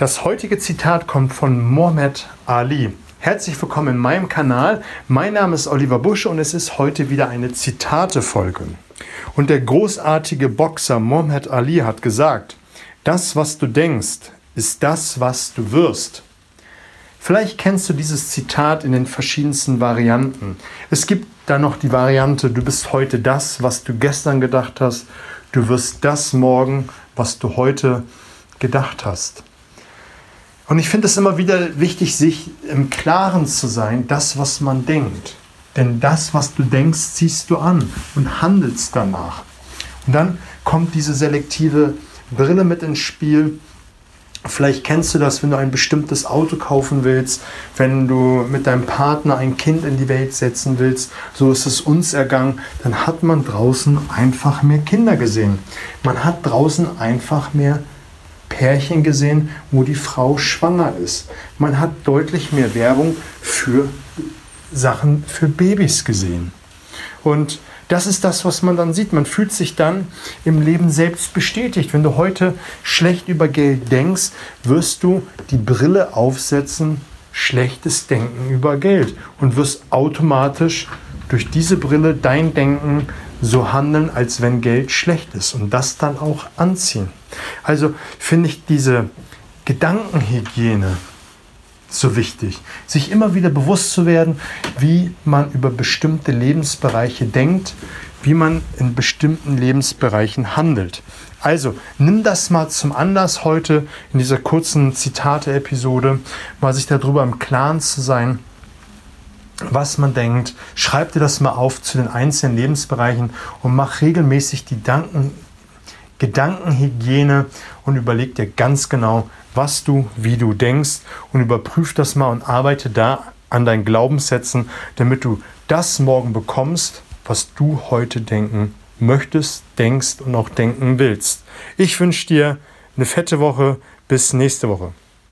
Das heutige Zitat kommt von Mohammed Ali. Herzlich willkommen in meinem Kanal. Mein Name ist Oliver Busch und es ist heute wieder eine Zitate-Folge. Und der großartige Boxer Mohammed Ali hat gesagt, das, was du denkst, ist das, was du wirst. Vielleicht kennst du dieses Zitat in den verschiedensten Varianten. Es gibt da noch die Variante, du bist heute das, was du gestern gedacht hast, du wirst das morgen, was du heute gedacht hast. Und ich finde es immer wieder wichtig, sich im Klaren zu sein, das, was man denkt. Denn das, was du denkst, ziehst du an und handelst danach. Und dann kommt diese selektive Brille mit ins Spiel. Vielleicht kennst du das, wenn du ein bestimmtes Auto kaufen willst, wenn du mit deinem Partner ein Kind in die Welt setzen willst, so ist es uns ergangen, dann hat man draußen einfach mehr Kinder gesehen. Man hat draußen einfach mehr Pärchen gesehen, wo die Frau schwanger ist. Man hat deutlich mehr Werbung für Sachen für Babys gesehen. Und das ist das, was man dann sieht. Man fühlt sich dann im Leben selbst bestätigt. Wenn du heute schlecht über Geld denkst, wirst du die Brille aufsetzen, schlechtes Denken über Geld und wirst automatisch durch diese Brille dein Denken so handeln, als wenn Geld schlecht ist und das dann auch anziehen. Also finde ich diese Gedankenhygiene so wichtig, sich immer wieder bewusst zu werden, wie man über bestimmte Lebensbereiche denkt, wie man in bestimmten Lebensbereichen handelt. Also nimm das mal zum Anlass heute in dieser kurzen Zitate-Episode, mal sich darüber im Klaren zu sein, was man denkt. Schreib dir das mal auf zu den einzelnen Lebensbereichen und mach regelmäßig die Danken, Gedankenhygiene und überleg dir ganz genau, was du, wie du denkst und überprüf das mal und arbeite da an deinen Glaubenssätzen, damit du das morgen bekommst, was du heute denken möchtest, denkst und auch denken willst. Ich wünsche dir eine fette Woche. Bis nächste Woche.